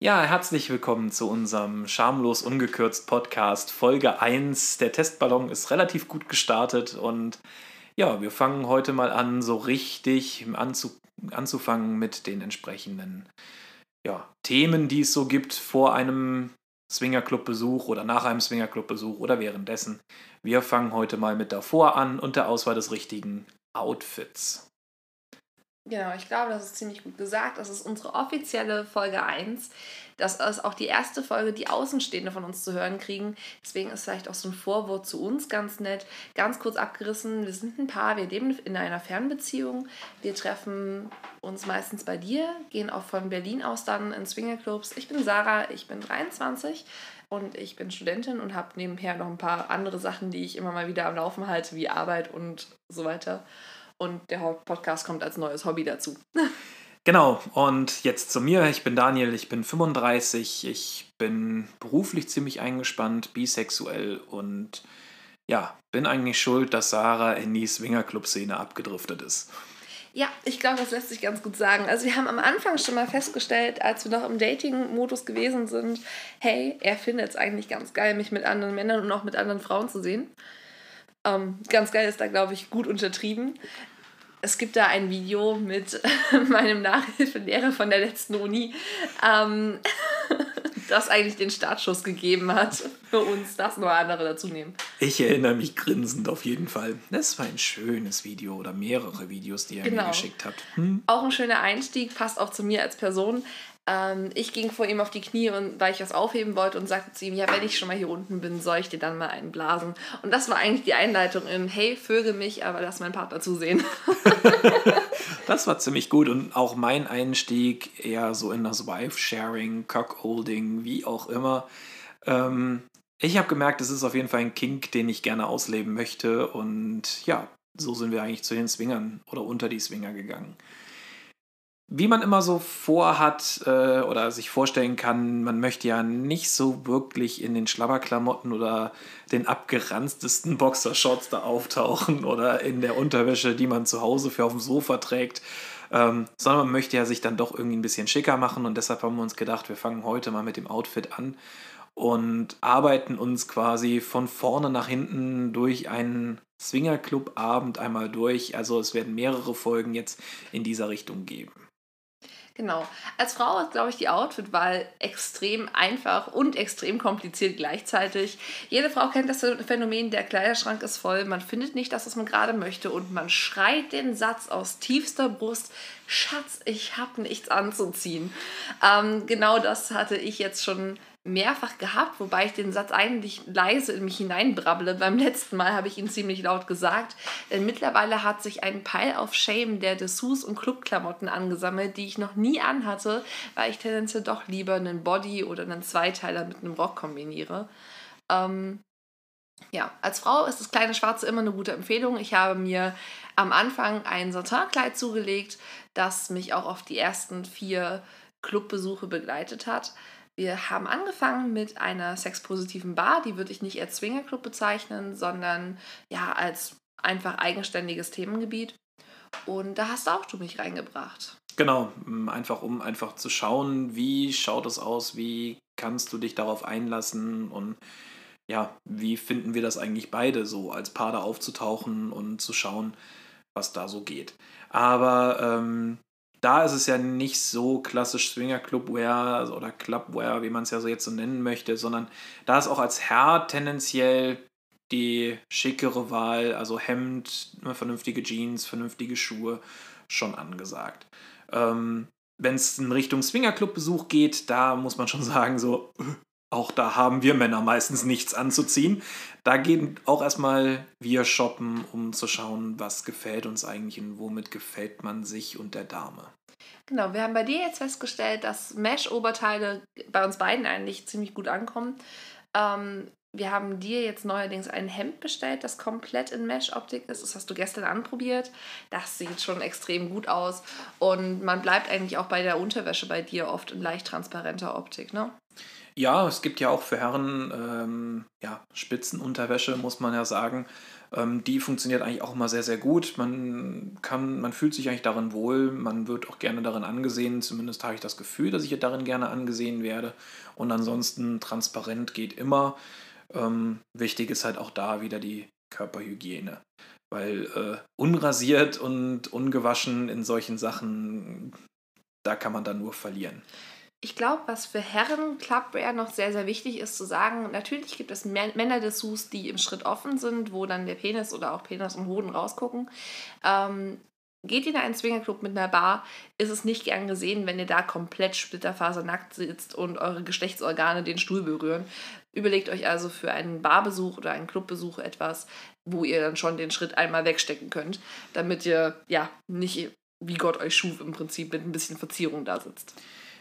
Ja, herzlich willkommen zu unserem schamlos ungekürzt Podcast Folge 1. Der Testballon ist relativ gut gestartet und ja, wir fangen heute mal an, so richtig anzu anzufangen mit den entsprechenden ja, Themen, die es so gibt vor einem Swingerclub-Besuch oder nach einem Swingerclub-Besuch oder währenddessen. Wir fangen heute mal mit davor an und der Auswahl des richtigen Outfits. Genau, ich glaube, das ist ziemlich gut gesagt. Das ist unsere offizielle Folge 1. Das ist auch die erste Folge, die Außenstehende von uns zu hören kriegen. Deswegen ist vielleicht auch so ein Vorwort zu uns ganz nett. Ganz kurz abgerissen, wir sind ein Paar, wir leben in einer Fernbeziehung. Wir treffen uns meistens bei dir, gehen auch von Berlin aus dann in Swingerclubs. Ich bin Sarah, ich bin 23 und ich bin Studentin und habe nebenher noch ein paar andere Sachen, die ich immer mal wieder am Laufen halte, wie Arbeit und so weiter und der Podcast kommt als neues Hobby dazu. Genau, und jetzt zu mir. Ich bin Daniel, ich bin 35, ich bin beruflich ziemlich eingespannt, bisexuell und ja, bin eigentlich schuld, dass Sarah in die Swingerclub-Szene abgedriftet ist. Ja, ich glaube, das lässt sich ganz gut sagen. Also wir haben am Anfang schon mal festgestellt, als wir noch im Dating-Modus gewesen sind, hey, er findet es eigentlich ganz geil, mich mit anderen Männern und auch mit anderen Frauen zu sehen. Ähm, ganz geil ist da, glaube ich, gut untertrieben. Es gibt da ein Video mit meinem Nachhilfelehrer von der letzten Uni, ähm, das eigentlich den Startschuss gegeben hat für uns, das nur andere dazu nehmen. Ich erinnere mich grinsend auf jeden Fall. Das war ein schönes Video oder mehrere Videos, die er genau. mir geschickt hat. Hm? Auch ein schöner Einstieg, passt auch zu mir als Person. Ähm, ich ging vor ihm auf die Knie, und, weil ich was aufheben wollte und sagte zu ihm, ja, wenn ich schon mal hier unten bin, soll ich dir dann mal einen blasen. Und das war eigentlich die Einleitung in, hey, vögel mich, aber lass meinen Partner zusehen. das war ziemlich gut und auch mein Einstieg eher so in das Wife-Sharing, Cockholding, wie auch immer. Ähm, ich habe gemerkt, es ist auf jeden Fall ein Kink, den ich gerne ausleben möchte und ja, so sind wir eigentlich zu den Swingern oder unter die Swinger gegangen wie man immer so vorhat äh, oder sich vorstellen kann, man möchte ja nicht so wirklich in den Schlabberklamotten oder den abgeranztesten Boxershorts da auftauchen oder in der Unterwäsche, die man zu Hause für auf dem Sofa trägt, ähm, sondern man möchte ja sich dann doch irgendwie ein bisschen schicker machen und deshalb haben wir uns gedacht, wir fangen heute mal mit dem Outfit an und arbeiten uns quasi von vorne nach hinten durch einen Swingerclub-Abend einmal durch. Also es werden mehrere Folgen jetzt in dieser Richtung geben. Genau. Als Frau ist, glaube ich, die Outfitwahl extrem einfach und extrem kompliziert gleichzeitig. Jede Frau kennt das Phänomen, der Kleiderschrank ist voll, man findet nicht das, was man gerade möchte und man schreit den Satz aus tiefster Brust, Schatz, ich habe nichts anzuziehen. Ähm, genau das hatte ich jetzt schon mehrfach gehabt, wobei ich den Satz eigentlich leise in mich hineinbrabble. Beim letzten Mal habe ich ihn ziemlich laut gesagt. Denn mittlerweile hat sich ein Pile of Shame der Dessous und Clubklamotten angesammelt, die ich noch nie anhatte, weil ich tendenziell doch lieber einen Body oder einen Zweiteiler mit einem Rock kombiniere. Ähm, ja, als Frau ist das kleine Schwarze immer eine gute Empfehlung. Ich habe mir am Anfang ein Satinkleid zugelegt, das mich auch auf die ersten vier Clubbesuche begleitet hat. Wir haben angefangen mit einer sexpositiven Bar, die würde ich nicht als Swingerclub bezeichnen, sondern ja als einfach eigenständiges Themengebiet. Und da hast auch du mich reingebracht. Genau, einfach um einfach zu schauen, wie schaut es aus, wie kannst du dich darauf einlassen und ja, wie finden wir das eigentlich beide so als Paar da aufzutauchen und zu schauen, was da so geht. Aber ähm, da ist es ja nicht so klassisch Swinger Clubwear oder Clubwear, wie man es ja so jetzt so nennen möchte, sondern da ist auch als Herr tendenziell die schickere Wahl, also Hemd, ne, vernünftige Jeans, vernünftige Schuhe schon angesagt. Ähm, Wenn es in Richtung Swingerclub-Besuch geht, da muss man schon sagen, so, auch da haben wir Männer meistens nichts anzuziehen. Da gehen auch erstmal wir shoppen, um zu schauen, was gefällt uns eigentlich und womit gefällt man sich und der Dame. Genau, wir haben bei dir jetzt festgestellt, dass Mesh-Oberteile bei uns beiden eigentlich ziemlich gut ankommen. Ähm, wir haben dir jetzt neuerdings ein Hemd bestellt, das komplett in Mesh-Optik ist. Das hast du gestern anprobiert. Das sieht schon extrem gut aus. Und man bleibt eigentlich auch bei der Unterwäsche bei dir oft in leicht transparenter Optik, ne? Ja, es gibt ja auch für Herren ähm, ja, Spitzenunterwäsche, muss man ja sagen. Ähm, die funktioniert eigentlich auch immer sehr, sehr gut. Man, kann, man fühlt sich eigentlich darin wohl. Man wird auch gerne darin angesehen. Zumindest habe ich das Gefühl, dass ich darin gerne angesehen werde. Und ansonsten transparent geht immer. Ähm, wichtig ist halt auch da wieder die Körperhygiene. Weil äh, unrasiert und ungewaschen in solchen Sachen, da kann man dann nur verlieren. Ich glaube, was für Herren Clubwear noch sehr, sehr wichtig ist zu sagen, natürlich gibt es Männerdessous, die im Schritt offen sind, wo dann der Penis oder auch Penis und Hoden rausgucken. Ähm, geht ihr in einen Swingerclub mit einer Bar, ist es nicht gern gesehen, wenn ihr da komplett splitterfasernackt sitzt und eure Geschlechtsorgane den Stuhl berühren. Überlegt euch also für einen Barbesuch oder einen Clubbesuch etwas, wo ihr dann schon den Schritt einmal wegstecken könnt, damit ihr ja nicht wie Gott euch schuf im Prinzip mit ein bisschen Verzierung da sitzt.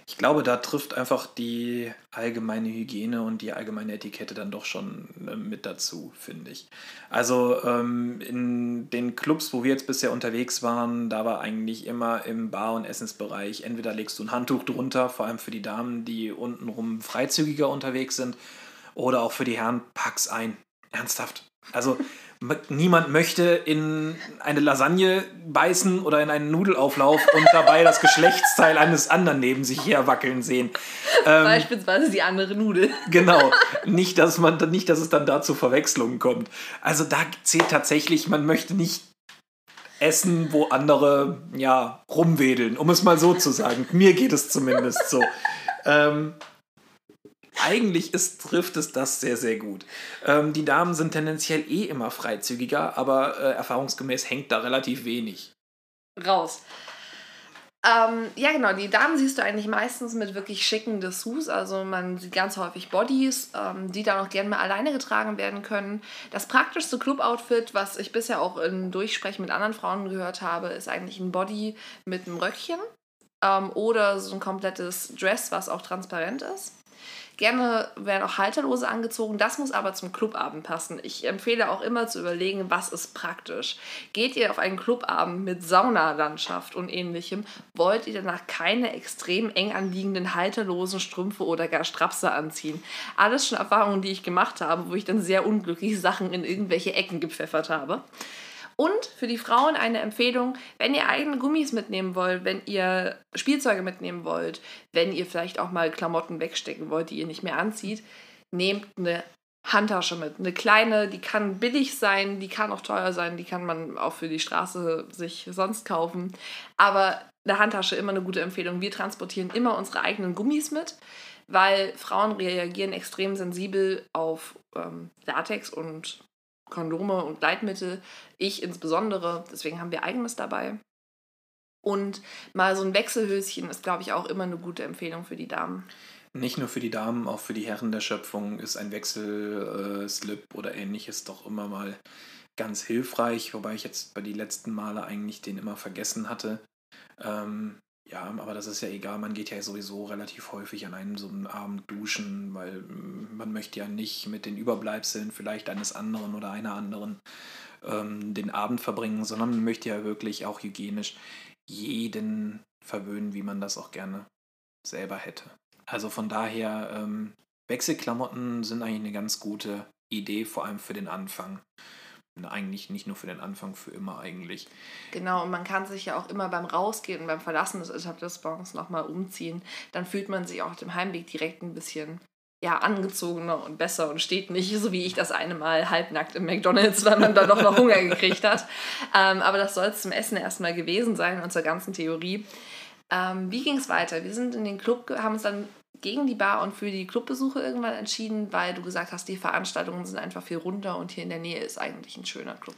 Ich glaube, da trifft einfach die allgemeine Hygiene und die allgemeine Etikette dann doch schon äh, mit dazu, finde ich. Also ähm, in den Clubs, wo wir jetzt bisher unterwegs waren, da war eigentlich immer im Bar- und Essensbereich, entweder legst du ein Handtuch drunter, vor allem für die Damen, die untenrum freizügiger unterwegs sind, oder auch für die Herren, pack's ein. Ernsthaft. Also niemand möchte in eine Lasagne beißen oder in einen Nudelauflauf und dabei das Geschlechtsteil eines anderen neben sich her wackeln sehen. Ähm, Beispielsweise die andere Nudel. Genau. Nicht, dass man nicht, dass es dann da zu Verwechslungen kommt. Also da zählt tatsächlich, man möchte nicht essen, wo andere ja rumwedeln, um es mal so zu sagen. Mir geht es zumindest so. Ähm, eigentlich ist, trifft es das sehr, sehr gut. Ähm, die Damen sind tendenziell eh immer freizügiger, aber äh, erfahrungsgemäß hängt da relativ wenig. Raus. Ähm, ja, genau. Die Damen siehst du eigentlich meistens mit wirklich schicken Dessous. Also man sieht ganz häufig Bodies, ähm, die dann auch gerne mal alleine getragen werden können. Das praktischste Club-Outfit, was ich bisher auch im Durchsprechen mit anderen Frauen gehört habe, ist eigentlich ein Body mit einem Röckchen ähm, oder so ein komplettes Dress, was auch transparent ist. Gerne werden auch Halterlose angezogen, das muss aber zum Clubabend passen. Ich empfehle auch immer zu überlegen, was ist praktisch. Geht ihr auf einen Clubabend mit Saunalandschaft und ähnlichem, wollt ihr danach keine extrem eng anliegenden halterlosen Strümpfe oder gar Strapse anziehen. Alles schon Erfahrungen, die ich gemacht habe, wo ich dann sehr unglücklich Sachen in irgendwelche Ecken gepfeffert habe. Und für die Frauen eine Empfehlung, wenn ihr eigene Gummis mitnehmen wollt, wenn ihr Spielzeuge mitnehmen wollt, wenn ihr vielleicht auch mal Klamotten wegstecken wollt, die ihr nicht mehr anzieht, nehmt eine Handtasche mit. Eine kleine, die kann billig sein, die kann auch teuer sein, die kann man auch für die Straße sich sonst kaufen. Aber eine Handtasche immer eine gute Empfehlung. Wir transportieren immer unsere eigenen Gummis mit, weil Frauen reagieren extrem sensibel auf ähm, Latex und Kondome und Gleitmittel. Ich insbesondere, deswegen haben wir eigenes dabei. Und mal so ein Wechselhöschen ist, glaube ich, auch immer eine gute Empfehlung für die Damen. Nicht nur für die Damen, auch für die Herren der Schöpfung ist ein Wechselslip äh, oder ähnliches doch immer mal ganz hilfreich, wobei ich jetzt bei den letzten Male eigentlich den immer vergessen hatte. Ähm, ja, aber das ist ja egal, man geht ja sowieso relativ häufig an einem so einen Abend duschen, weil mm, man möchte ja nicht mit den Überbleibseln vielleicht eines anderen oder einer anderen ähm, den Abend verbringen, sondern man möchte ja wirklich auch hygienisch jeden verwöhnen, wie man das auch gerne selber hätte. Also von daher, ähm, Wechselklamotten sind eigentlich eine ganz gute Idee, vor allem für den Anfang eigentlich nicht nur für den Anfang, für immer eigentlich. Genau, und man kann sich ja auch immer beim Rausgehen und beim Verlassen des Etablissements nochmal umziehen. Dann fühlt man sich auch auf dem Heimweg direkt ein bisschen ja, angezogener und besser und steht nicht, so wie ich das eine Mal halbnackt im McDonalds, weil man da doch noch Hunger gekriegt hat. Ähm, aber das soll es zum Essen erstmal gewesen sein und zur ganzen Theorie. Ähm, wie ging es weiter? Wir sind in den Club, haben uns dann gegen die Bar und für die Clubbesuche irgendwann entschieden, weil du gesagt hast, die Veranstaltungen sind einfach viel runter und hier in der Nähe ist eigentlich ein schöner Club.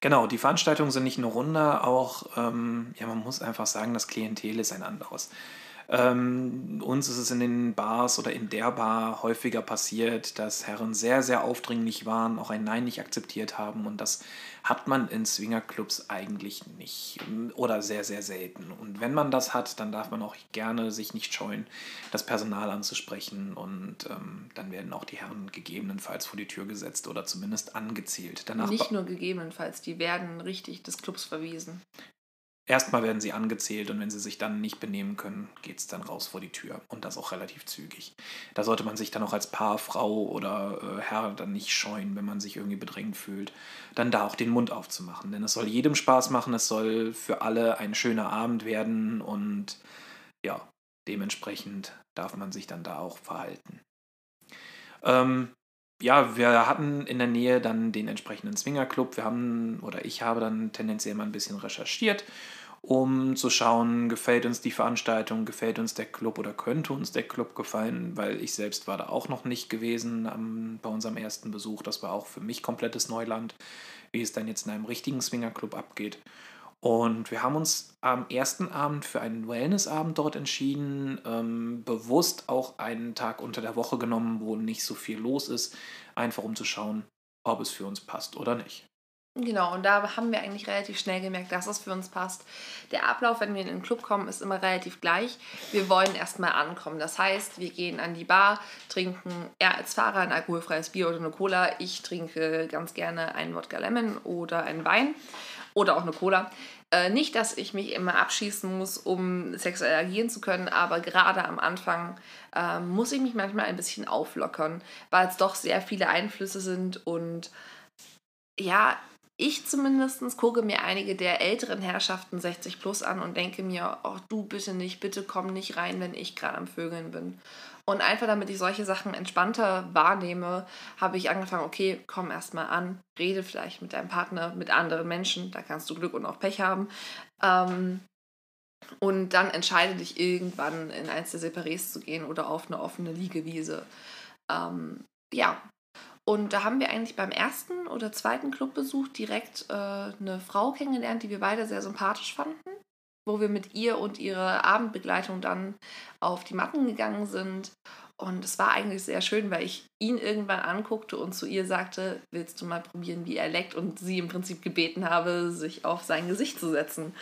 Genau, die Veranstaltungen sind nicht nur runter, auch, ähm, ja, man muss einfach sagen, das Klientel ist ein anderes. Ähm, uns ist es in den Bars oder in der Bar häufiger passiert, dass Herren sehr, sehr aufdringlich waren, auch ein Nein nicht akzeptiert haben und das hat man in Swingerclubs eigentlich nicht oder sehr, sehr selten. Und wenn man das hat, dann darf man auch gerne sich nicht scheuen, das Personal anzusprechen und ähm, dann werden auch die Herren gegebenenfalls vor die Tür gesetzt oder zumindest angezielt. Danach nicht nur gegebenenfalls, die werden richtig des Clubs verwiesen. Erstmal werden sie angezählt und wenn sie sich dann nicht benehmen können, geht es dann raus vor die Tür. Und das auch relativ zügig. Da sollte man sich dann auch als Paar, Frau oder äh, Herr dann nicht scheuen, wenn man sich irgendwie bedrängt fühlt, dann da auch den Mund aufzumachen. Denn es soll jedem Spaß machen, es soll für alle ein schöner Abend werden und ja, dementsprechend darf man sich dann da auch verhalten. Ähm, ja, wir hatten in der Nähe dann den entsprechenden Swingerclub. Wir haben, oder ich habe dann tendenziell mal ein bisschen recherchiert, um zu schauen, gefällt uns die Veranstaltung, gefällt uns der Club oder könnte uns der Club gefallen, weil ich selbst war da auch noch nicht gewesen am, bei unserem ersten Besuch. Das war auch für mich komplettes Neuland, wie es dann jetzt in einem richtigen Swingerclub abgeht. Und wir haben uns am ersten Abend für einen Wellnessabend dort entschieden, ähm, bewusst auch einen Tag unter der Woche genommen, wo nicht so viel los ist, einfach um zu schauen, ob es für uns passt oder nicht. Genau, und da haben wir eigentlich relativ schnell gemerkt, dass es für uns passt. Der Ablauf, wenn wir in den Club kommen, ist immer relativ gleich. Wir wollen erstmal ankommen. Das heißt, wir gehen an die Bar, trinken, er als Fahrer ein alkoholfreies Bier oder eine Cola. Ich trinke ganz gerne einen Wodka Lemon oder einen Wein oder auch eine Cola. Äh, nicht, dass ich mich immer abschießen muss, um sexuell agieren zu können, aber gerade am Anfang äh, muss ich mich manchmal ein bisschen auflockern, weil es doch sehr viele Einflüsse sind und ja, ich zumindest gucke mir einige der älteren Herrschaften 60 plus an und denke mir, oh, du bitte nicht, bitte komm nicht rein, wenn ich gerade am Vögeln bin. Und einfach damit ich solche Sachen entspannter wahrnehme, habe ich angefangen, okay, komm erstmal an, rede vielleicht mit deinem Partner, mit anderen Menschen, da kannst du Glück und auch Pech haben. Ähm, und dann entscheide dich irgendwann in eins der Separés zu gehen oder auf eine offene Liegewiese. Ähm, ja, und da haben wir eigentlich beim ersten oder zweiten Clubbesuch direkt äh, eine Frau kennengelernt, die wir beide sehr sympathisch fanden wo wir mit ihr und ihrer Abendbegleitung dann auf die Matten gegangen sind. Und es war eigentlich sehr schön, weil ich ihn irgendwann anguckte und zu ihr sagte, willst du mal probieren, wie er leckt? Und sie im Prinzip gebeten habe, sich auf sein Gesicht zu setzen.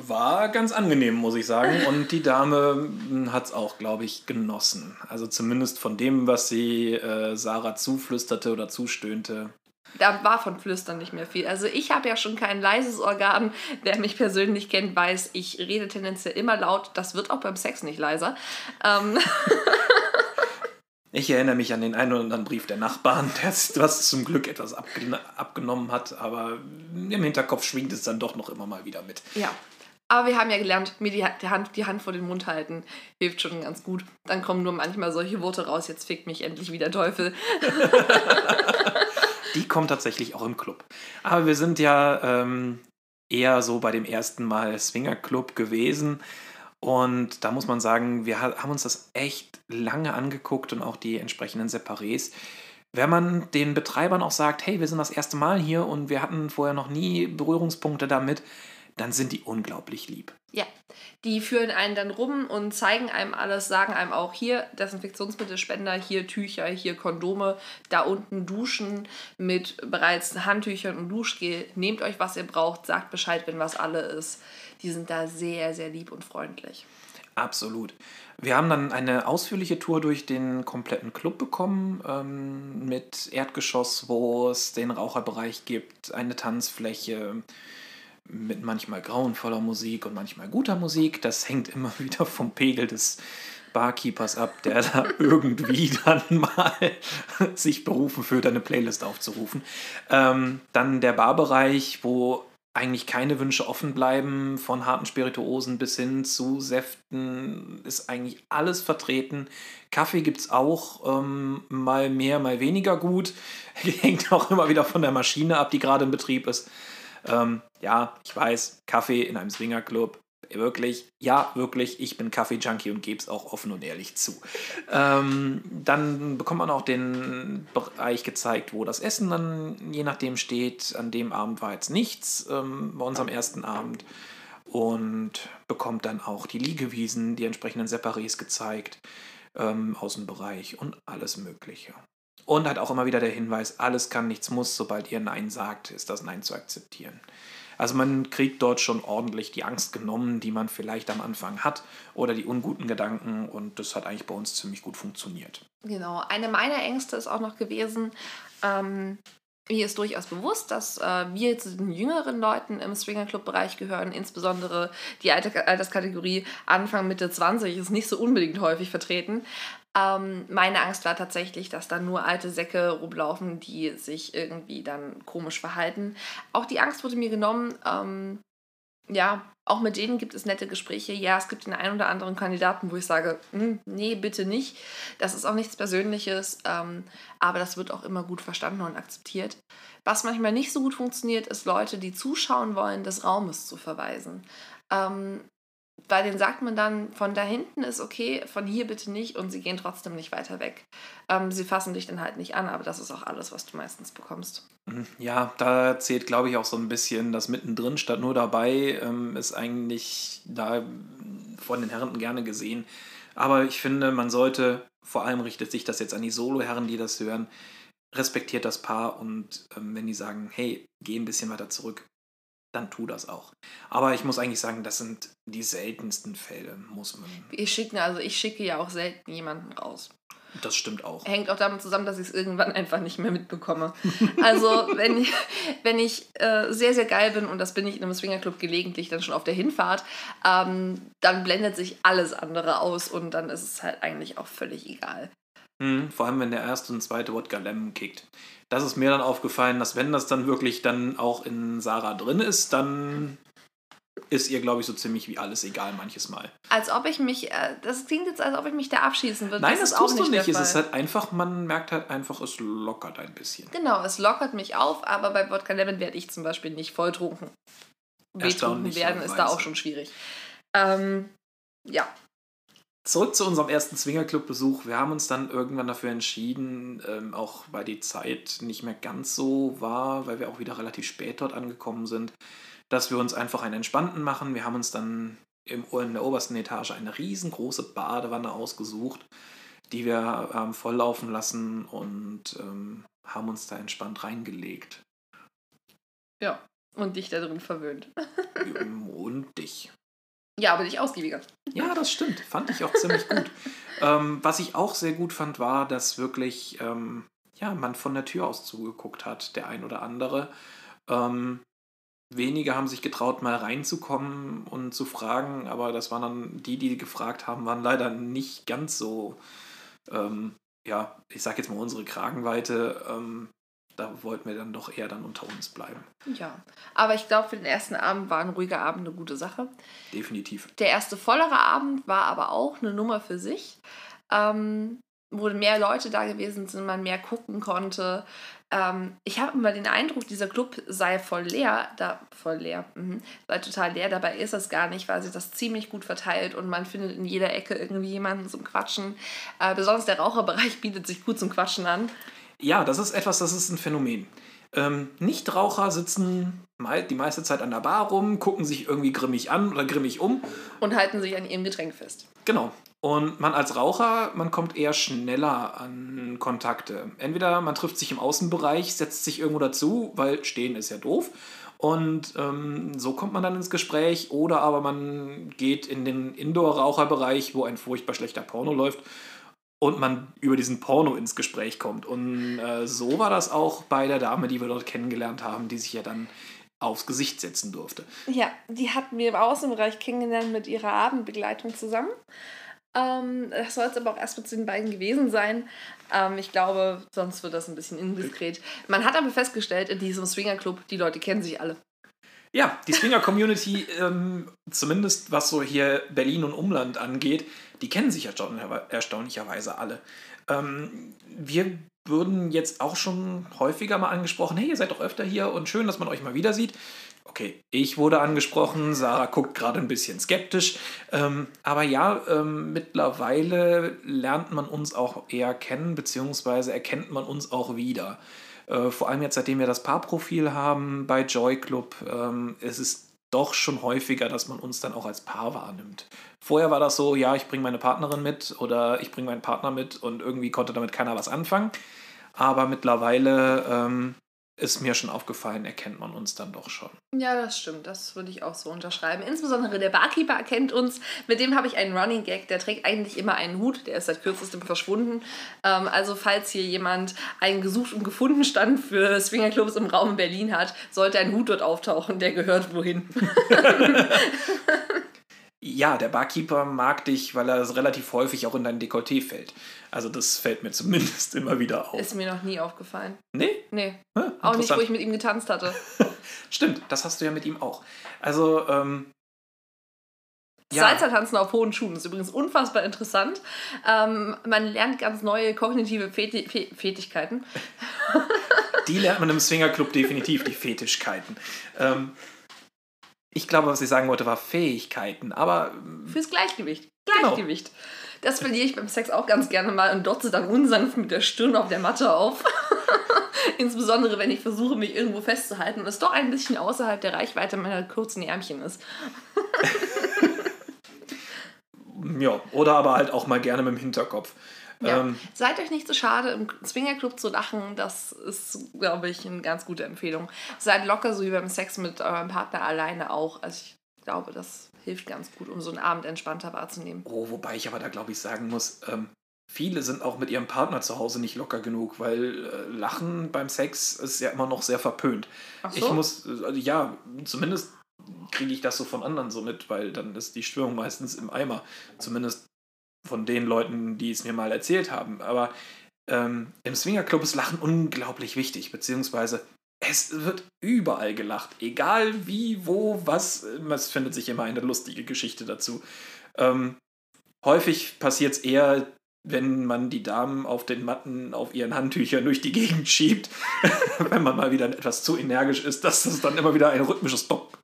War ganz angenehm, muss ich sagen. Und die Dame hat es auch, glaube ich, genossen. Also zumindest von dem, was sie äh, Sarah zuflüsterte oder zustöhnte, da war von Flüstern nicht mehr viel. Also ich habe ja schon kein leises Organ. Wer mich persönlich kennt, weiß, ich rede tendenziell immer laut. Das wird auch beim Sex nicht leiser. Ähm. Ich erinnere mich an den einen oder anderen Brief der Nachbarn, der was zum Glück etwas abgen abgenommen hat, aber im Hinterkopf schwingt es dann doch noch immer mal wieder mit. Ja. Aber wir haben ja gelernt, mir die, Hand, die Hand vor den Mund halten hilft schon ganz gut. Dann kommen nur manchmal solche Worte raus, jetzt fickt mich endlich wieder Teufel. Die kommt tatsächlich auch im Club. Aber wir sind ja ähm, eher so bei dem ersten Mal Swinger Club gewesen. Und da muss man sagen, wir haben uns das echt lange angeguckt und auch die entsprechenden Separés. Wenn man den Betreibern auch sagt, hey, wir sind das erste Mal hier und wir hatten vorher noch nie Berührungspunkte damit, dann sind die unglaublich lieb. Ja, die führen einen dann rum und zeigen einem alles, sagen einem auch hier Desinfektionsmittelspender, hier Tücher, hier Kondome, da unten Duschen mit bereits Handtüchern und Duschgel. Nehmt euch, was ihr braucht, sagt Bescheid, wenn was alle ist. Die sind da sehr, sehr lieb und freundlich. Absolut. Wir haben dann eine ausführliche Tour durch den kompletten Club bekommen, ähm, mit Erdgeschoss, wo es den Raucherbereich gibt, eine Tanzfläche, mit manchmal grauenvoller Musik und manchmal guter Musik. Das hängt immer wieder vom Pegel des Barkeepers ab, der da irgendwie dann mal sich berufen fühlt, eine Playlist aufzurufen. Ähm, dann der Barbereich, wo eigentlich keine Wünsche offen bleiben, von harten Spirituosen bis hin zu Säften ist eigentlich alles vertreten. Kaffee gibt es auch, ähm, mal mehr, mal weniger gut. Hängt auch immer wieder von der Maschine ab, die gerade in Betrieb ist. Ähm, ja, ich weiß, Kaffee in einem Swingerclub, wirklich, ja, wirklich, ich bin Kaffee-Junkie und gebe es auch offen und ehrlich zu. Ähm, dann bekommt man auch den Bereich gezeigt, wo das Essen dann je nachdem steht. An dem Abend war jetzt nichts, ähm, bei unserem ersten Abend. Und bekommt dann auch die Liegewiesen, die entsprechenden Separés gezeigt, ähm, Außenbereich und alles Mögliche. Und hat auch immer wieder der Hinweis, alles kann, nichts muss, sobald ihr Nein sagt, ist das Nein zu akzeptieren. Also man kriegt dort schon ordentlich die Angst genommen, die man vielleicht am Anfang hat oder die unguten Gedanken und das hat eigentlich bei uns ziemlich gut funktioniert. Genau, eine meiner Ängste ist auch noch gewesen, ähm, mir ist durchaus bewusst, dass äh, wir zu den jüngeren Leuten im Swingerclub-Bereich gehören, insbesondere die Alterskategorie Anfang, Mitte 20 ist nicht so unbedingt häufig vertreten. Ähm, meine Angst war tatsächlich, dass da nur alte Säcke rumlaufen, die sich irgendwie dann komisch verhalten. Auch die Angst wurde mir genommen. Ähm, ja, auch mit denen gibt es nette Gespräche. Ja, es gibt den einen oder anderen Kandidaten, wo ich sage, hm, nee, bitte nicht. Das ist auch nichts Persönliches, ähm, aber das wird auch immer gut verstanden und akzeptiert. Was manchmal nicht so gut funktioniert, ist Leute, die zuschauen wollen, des Raumes zu verweisen. Ähm, bei denen sagt man dann, von da hinten ist okay, von hier bitte nicht und sie gehen trotzdem nicht weiter weg. Ähm, sie fassen dich dann halt nicht an, aber das ist auch alles, was du meistens bekommst. Mhm. Ja, da zählt, glaube ich, auch so ein bisschen das mittendrin statt nur dabei, ähm, ist eigentlich da von den Herren gerne gesehen. Aber ich finde, man sollte, vor allem richtet sich das jetzt an die Solo-Herren, die das hören, respektiert das Paar und ähm, wenn die sagen, hey, geh ein bisschen weiter zurück, dann tu das auch. Aber ich muss eigentlich sagen, das sind die seltensten Fälle, muss man. Wir schicken, also ich schicke ja auch selten jemanden raus. Das stimmt auch. Hängt auch damit zusammen, dass ich es irgendwann einfach nicht mehr mitbekomme. Also wenn ich, wenn ich äh, sehr, sehr geil bin, und das bin ich in einem Swingerclub gelegentlich dann schon auf der Hinfahrt, ähm, dann blendet sich alles andere aus und dann ist es halt eigentlich auch völlig egal. Mhm, vor allem, wenn der erste und zweite Wodka Lemon kickt das ist mir dann aufgefallen, dass wenn das dann wirklich dann auch in Sarah drin ist, dann ist ihr, glaube ich, so ziemlich wie alles egal manches Mal. Als ob ich mich, äh, das klingt jetzt, als ob ich mich da abschießen würde. Nein, das, das tust du nicht. Es ist halt einfach, man merkt halt einfach, es lockert ein bisschen. Genau, es lockert mich auf, aber bei Wodka Lemon werde ich zum Beispiel nicht volltrunken. Betrunken werden ist da auch schon schwierig. Ähm, ja, Zurück zu unserem ersten Swingerclub-Besuch. Wir haben uns dann irgendwann dafür entschieden, ähm, auch weil die Zeit nicht mehr ganz so war, weil wir auch wieder relativ spät dort angekommen sind, dass wir uns einfach einen entspannten machen. Wir haben uns dann im, in der obersten Etage eine riesengroße Badewanne ausgesucht, die wir ähm, volllaufen lassen und ähm, haben uns da entspannt reingelegt. Ja, und dich da drin verwöhnt. und dich. Ja, aber nicht ausgiebiger. Ja, das stimmt. Fand ich auch ziemlich gut. Ähm, was ich auch sehr gut fand, war, dass wirklich ähm, ja, man von der Tür aus zugeguckt hat, der ein oder andere. Ähm, wenige haben sich getraut, mal reinzukommen und zu fragen, aber das waren dann die, die gefragt haben, waren leider nicht ganz so, ähm, ja, ich sag jetzt mal unsere Kragenweite. Da wollten wir dann doch eher dann unter uns bleiben. Ja, aber ich glaube, für den ersten Abend war ein ruhiger Abend eine gute Sache. Definitiv. Der erste vollere Abend war aber auch eine Nummer für sich. Ähm, wo mehr Leute da gewesen sind, man mehr gucken konnte. Ähm, ich habe immer den Eindruck, dieser Club sei voll leer, da voll leer, mhm, sei total leer. Dabei ist es gar nicht, weil sich das ziemlich gut verteilt und man findet in jeder Ecke irgendwie jemanden zum Quatschen. Äh, besonders der Raucherbereich bietet sich gut zum Quatschen an. Ja, das ist etwas, das ist ein Phänomen. Ähm, Nichtraucher sitzen die meiste Zeit an der Bar rum, gucken sich irgendwie grimmig an oder grimmig um. Und halten sich an ihrem Getränk fest. Genau. Und man als Raucher, man kommt eher schneller an Kontakte. Entweder man trifft sich im Außenbereich, setzt sich irgendwo dazu, weil stehen ist ja doof. Und ähm, so kommt man dann ins Gespräch. Oder aber man geht in den Indoor-Raucherbereich, wo ein furchtbar schlechter Porno läuft und man über diesen Porno ins Gespräch kommt. Und äh, so war das auch bei der Dame, die wir dort kennengelernt haben, die sich ja dann aufs Gesicht setzen durfte. Ja, die hatten wir im Außenbereich kennengelernt mit ihrer Abendbegleitung zusammen. Ähm, das soll es aber auch erst mit den beiden gewesen sein. Ähm, ich glaube, sonst wird das ein bisschen indiskret. Man hat aber festgestellt, in diesem Swingerclub, die Leute kennen sich alle. Ja, die Swinger-Community, ähm, zumindest was so hier Berlin und Umland angeht, die kennen sich erstaunlicherweise alle. Ähm, wir würden jetzt auch schon häufiger mal angesprochen, hey, ihr seid doch öfter hier und schön, dass man euch mal wieder sieht. Okay, ich wurde angesprochen, Sarah guckt gerade ein bisschen skeptisch. Ähm, aber ja, ähm, mittlerweile lernt man uns auch eher kennen, beziehungsweise erkennt man uns auch wieder. Äh, vor allem jetzt, seitdem wir das Paarprofil haben bei Joy Club, ähm, ist es doch schon häufiger, dass man uns dann auch als Paar wahrnimmt. Vorher war das so, ja, ich bringe meine Partnerin mit oder ich bringe meinen Partner mit und irgendwie konnte damit keiner was anfangen. Aber mittlerweile ähm, ist mir schon aufgefallen, erkennt man uns dann doch schon. Ja, das stimmt. Das würde ich auch so unterschreiben. Insbesondere der Barkeeper erkennt uns. Mit dem habe ich einen Running Gag. Der trägt eigentlich immer einen Hut. Der ist seit kürzestem verschwunden. Ähm, also, falls hier jemand einen gesucht und gefunden Stand für Swingerclubs im Raum Berlin hat, sollte ein Hut dort auftauchen. Der gehört wohin. ja, der Barkeeper mag dich, weil er relativ häufig auch in dein Dekolleté fällt. Also das fällt mir zumindest immer wieder auf. Ist mir noch nie aufgefallen. Nee? Nee. Hm, auch nicht, wo ich mit ihm getanzt hatte. Stimmt, das hast du ja mit ihm auch. Also, ähm, ja. Salsa-Tanzen auf hohen Schuhen ist übrigens unfassbar interessant. Ähm, man lernt ganz neue kognitive Feti Fe Fähigkeiten. Die lernt man im Swingerclub definitiv, die Fetischkeiten. Ähm, ich glaube, was ich sagen wollte, war Fähigkeiten, aber. Fürs Gleichgewicht. Genau. Gleichgewicht. Genau. Das verliere ich beim Sex auch ganz gerne mal und dotze dann unsanft mit der Stirn auf der Matte auf. Insbesondere, wenn ich versuche, mich irgendwo festzuhalten und es doch ein bisschen außerhalb der Reichweite meiner kurzen Ärmchen ist. ja, oder aber halt auch mal gerne mit dem Hinterkopf. Ja. Ähm, Seid euch nicht so schade, im Swingerclub zu lachen. Das ist, glaube ich, eine ganz gute Empfehlung. Seid locker, so wie beim Sex mit eurem Partner alleine auch. Also ich glaube, das hilft ganz gut, um so einen Abend entspannter wahrzunehmen. Oh, wobei ich aber da, glaube ich, sagen muss, ähm, viele sind auch mit ihrem Partner zu Hause nicht locker genug, weil äh, Lachen beim Sex ist ja immer noch sehr verpönt. Ach so? Ich muss, äh, ja, zumindest kriege ich das so von anderen so mit, weil dann ist die Störung meistens im Eimer. Zumindest von den Leuten, die es mir mal erzählt haben. Aber ähm, im Swingerclub ist Lachen unglaublich wichtig, beziehungsweise es wird überall gelacht. Egal wie, wo, was. Es findet sich immer eine lustige Geschichte dazu. Ähm, häufig passiert es eher, wenn man die Damen auf den Matten auf ihren Handtüchern durch die Gegend schiebt, wenn man mal wieder etwas zu energisch ist, dass es dann immer wieder ein rhythmisches Dock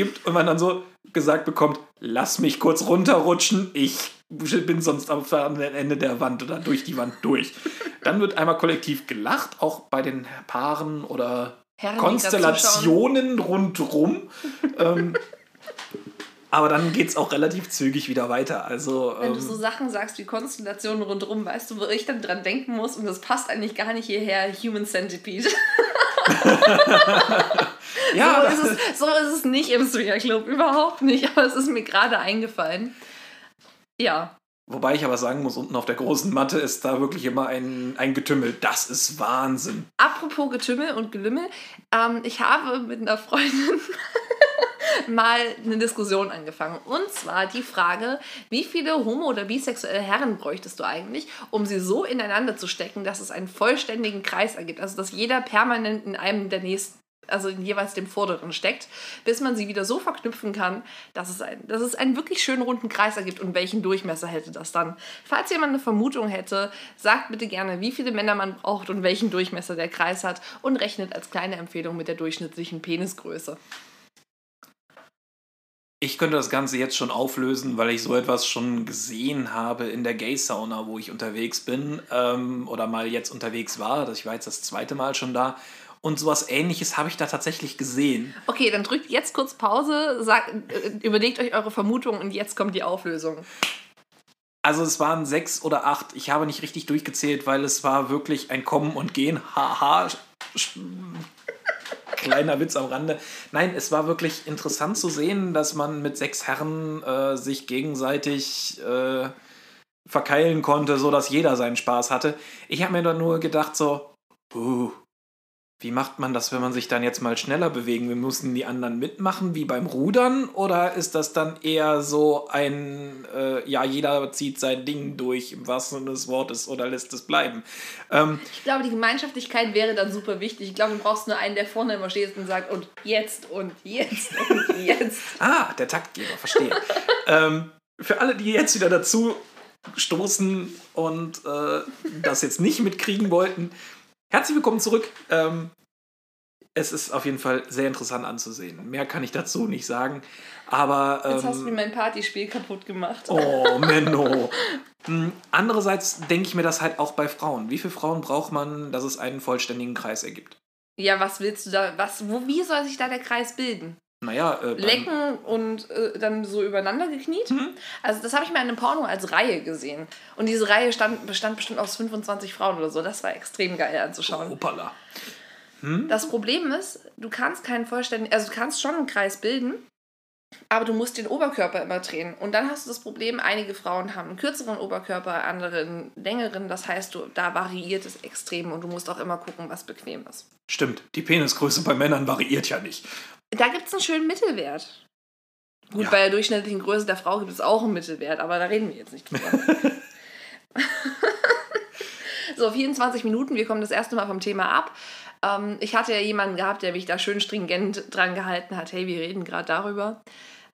gibt und man dann so gesagt bekommt, lass mich kurz runterrutschen, ich bin sonst am Ende der Wand oder durch die Wand durch. Dann wird einmal kollektiv gelacht, auch bei den Paaren oder Herren, Konstellationen rundherum. ähm, aber dann geht es auch relativ zügig wieder weiter. Also, Wenn ähm, du so Sachen sagst wie Konstellationen rundherum, weißt du, wo ich dann dran denken muss und das passt eigentlich gar nicht hierher, Human Centipede. ja, so ist, es, so ist es nicht im Swinger Club, überhaupt nicht, aber es ist mir gerade eingefallen. Ja. Wobei ich aber sagen muss, unten auf der großen Matte ist da wirklich immer ein, ein Getümmel. Das ist Wahnsinn. Apropos Getümmel und Gelümmel, ähm, ich habe mit einer Freundin mal eine Diskussion angefangen. Und zwar die Frage, wie viele homo- oder bisexuelle Herren bräuchtest du eigentlich, um sie so ineinander zu stecken, dass es einen vollständigen Kreis ergibt. Also dass jeder permanent in einem der nächsten also in jeweils dem vorderen steckt, bis man sie wieder so verknüpfen kann, dass es, ein, dass es einen wirklich schönen runden Kreis ergibt und welchen Durchmesser hätte das dann. Falls jemand eine Vermutung hätte, sagt bitte gerne, wie viele Männer man braucht und welchen Durchmesser der Kreis hat und rechnet als kleine Empfehlung mit der durchschnittlichen Penisgröße. Ich könnte das Ganze jetzt schon auflösen, weil ich so etwas schon gesehen habe in der Gay-Sauna, wo ich unterwegs bin ähm, oder mal jetzt unterwegs war. Ich war jetzt das zweite Mal schon da. Und sowas ähnliches habe ich da tatsächlich gesehen. Okay, dann drückt jetzt kurz Pause, sagt, äh, überlegt euch eure Vermutung und jetzt kommt die Auflösung. Also es waren sechs oder acht. Ich habe nicht richtig durchgezählt, weil es war wirklich ein Kommen und Gehen. Haha. Kleiner Witz am Rande. Nein, es war wirklich interessant zu sehen, dass man mit sechs Herren äh, sich gegenseitig äh, verkeilen konnte, sodass jeder seinen Spaß hatte. Ich habe mir dann nur gedacht so, uh, wie macht man das, wenn man sich dann jetzt mal schneller bewegen will? Müssen die anderen mitmachen wie beim Rudern? Oder ist das dann eher so ein, äh, ja, jeder zieht sein Ding durch im wahrsten Sinne des Wortes oder lässt es bleiben? Ähm, ich glaube, die Gemeinschaftlichkeit wäre dann super wichtig. Ich glaube, du brauchst nur einen, der vorne immer steht und sagt, und jetzt und jetzt und jetzt. ah, der Taktgeber, verstehe. ähm, für alle, die jetzt wieder dazu stoßen und äh, das jetzt nicht mitkriegen wollten, Herzlich willkommen zurück. Ähm, es ist auf jeden Fall sehr interessant anzusehen. Mehr kann ich dazu nicht sagen. Aber. Ähm, Jetzt hast du mir mein Partyspiel kaputt gemacht. Oh, Menno. Hm, andererseits denke ich mir das halt auch bei Frauen. Wie viele Frauen braucht man, dass es einen vollständigen Kreis ergibt? Ja, was willst du da? Was, wo, wie soll sich da der Kreis bilden? Naja, äh, Lecken und äh, dann so übereinander gekniet. Mhm. Also das habe ich mir in einem Porno als Reihe gesehen. Und diese Reihe stand, bestand bestimmt aus 25 Frauen oder so. Das war extrem geil anzuschauen. Hoppala. Hm? Das Problem ist, du kannst keinen vollständigen, also du kannst schon einen Kreis bilden, aber du musst den Oberkörper immer drehen. Und dann hast du das Problem, einige Frauen haben einen kürzeren Oberkörper, andere einen längeren. Das heißt, du, da variiert es extrem und du musst auch immer gucken, was bequem ist. Stimmt, die Penisgröße bei Männern variiert ja nicht. Da gibt es einen schönen Mittelwert. Gut, ja. bei der durchschnittlichen Größe der Frau gibt es auch einen Mittelwert, aber da reden wir jetzt nicht drüber. so, 24 Minuten, wir kommen das erste Mal vom Thema ab. Ähm, ich hatte ja jemanden gehabt, der mich da schön stringent dran gehalten hat, hey, wir reden gerade darüber.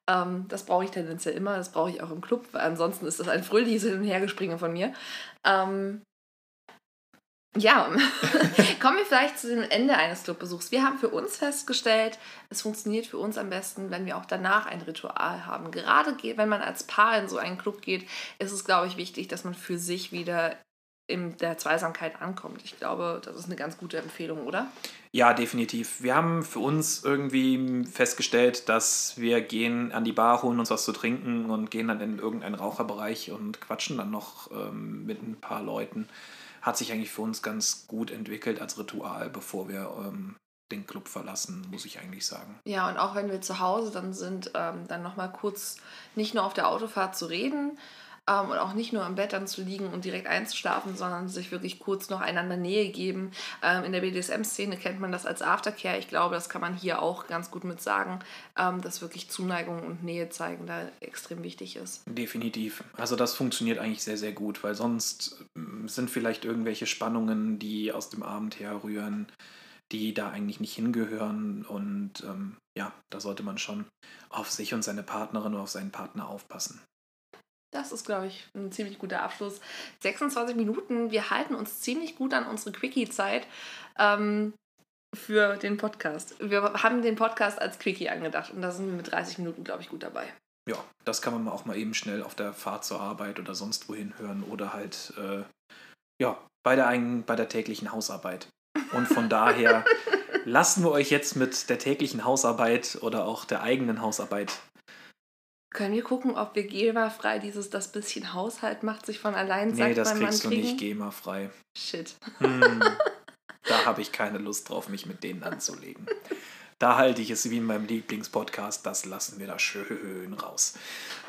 Ähm, das brauche ich tendenziell immer, das brauche ich auch im Club, weil ansonsten ist das ein fröhliches Hin- und Hergespringe von mir. Ähm, ja, kommen wir vielleicht zu dem Ende eines Clubbesuchs. Wir haben für uns festgestellt, es funktioniert für uns am besten, wenn wir auch danach ein Ritual haben. Gerade wenn man als Paar in so einen Club geht, ist es, glaube ich, wichtig, dass man für sich wieder in der Zweisamkeit ankommt. Ich glaube, das ist eine ganz gute Empfehlung, oder? Ja, definitiv. Wir haben für uns irgendwie festgestellt, dass wir gehen an die Bar, holen uns was zu trinken und gehen dann in irgendeinen Raucherbereich und quatschen dann noch ähm, mit ein paar Leuten hat sich eigentlich für uns ganz gut entwickelt als Ritual, bevor wir ähm, den Club verlassen, muss ich eigentlich sagen. Ja, und auch wenn wir zu Hause dann sind, ähm, dann nochmal kurz nicht nur auf der Autofahrt zu reden, ähm, und auch nicht nur im Bett dann zu liegen und direkt einzuschlafen, sondern sich wirklich kurz noch einander Nähe geben. Ähm, in der BDSM-Szene kennt man das als Aftercare. Ich glaube, das kann man hier auch ganz gut mit sagen, ähm, dass wirklich Zuneigung und Nähe zeigen da extrem wichtig ist. Definitiv. Also das funktioniert eigentlich sehr, sehr gut, weil sonst ähm, sind vielleicht irgendwelche Spannungen, die aus dem Abend herrühren, die da eigentlich nicht hingehören. Und ähm, ja, da sollte man schon auf sich und seine Partnerin oder auf seinen Partner aufpassen. Das ist, glaube ich, ein ziemlich guter Abschluss. 26 Minuten. Wir halten uns ziemlich gut an unsere Quickie-Zeit ähm, für den Podcast. Wir haben den Podcast als Quickie angedacht und da sind wir mit 30 Minuten, glaube ich, gut dabei. Ja, das kann man auch mal eben schnell auf der Fahrt zur Arbeit oder sonst wohin hören oder halt äh, ja, bei der, bei der täglichen Hausarbeit. Und von daher lassen wir euch jetzt mit der täglichen Hausarbeit oder auch der eigenen Hausarbeit können wir gucken, ob wir GEMA-frei dieses das bisschen Haushalt macht sich von allein sagt, Nee, das kriegst du nicht GEMA-frei. Shit. Hm, da habe ich keine Lust drauf, mich mit denen anzulegen. Da halte ich es wie in meinem Lieblingspodcast, das lassen wir da schön raus.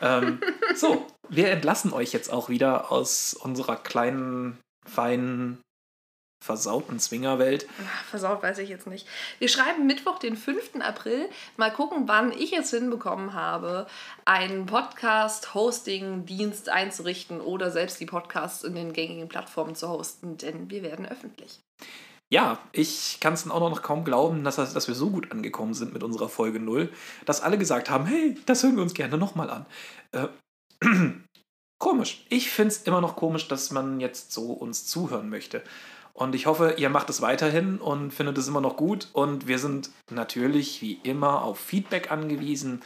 Ähm, so, wir entlassen euch jetzt auch wieder aus unserer kleinen, feinen versauten Zwingerwelt. Versaut weiß ich jetzt nicht. Wir schreiben Mittwoch, den 5. April. Mal gucken, wann ich es hinbekommen habe, einen Podcast-Hosting-Dienst einzurichten oder selbst die Podcasts in den gängigen Plattformen zu hosten, denn wir werden öffentlich. Ja, ich kann es auch noch kaum glauben, dass, dass wir so gut angekommen sind mit unserer Folge 0, dass alle gesagt haben, hey, das hören wir uns gerne nochmal an. Äh, komisch. Ich finde es immer noch komisch, dass man jetzt so uns zuhören möchte. Und ich hoffe, ihr macht es weiterhin und findet es immer noch gut. Und wir sind natürlich wie immer auf Feedback angewiesen.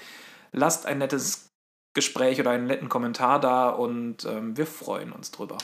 Lasst ein nettes Gespräch oder einen netten Kommentar da und ähm, wir freuen uns drüber.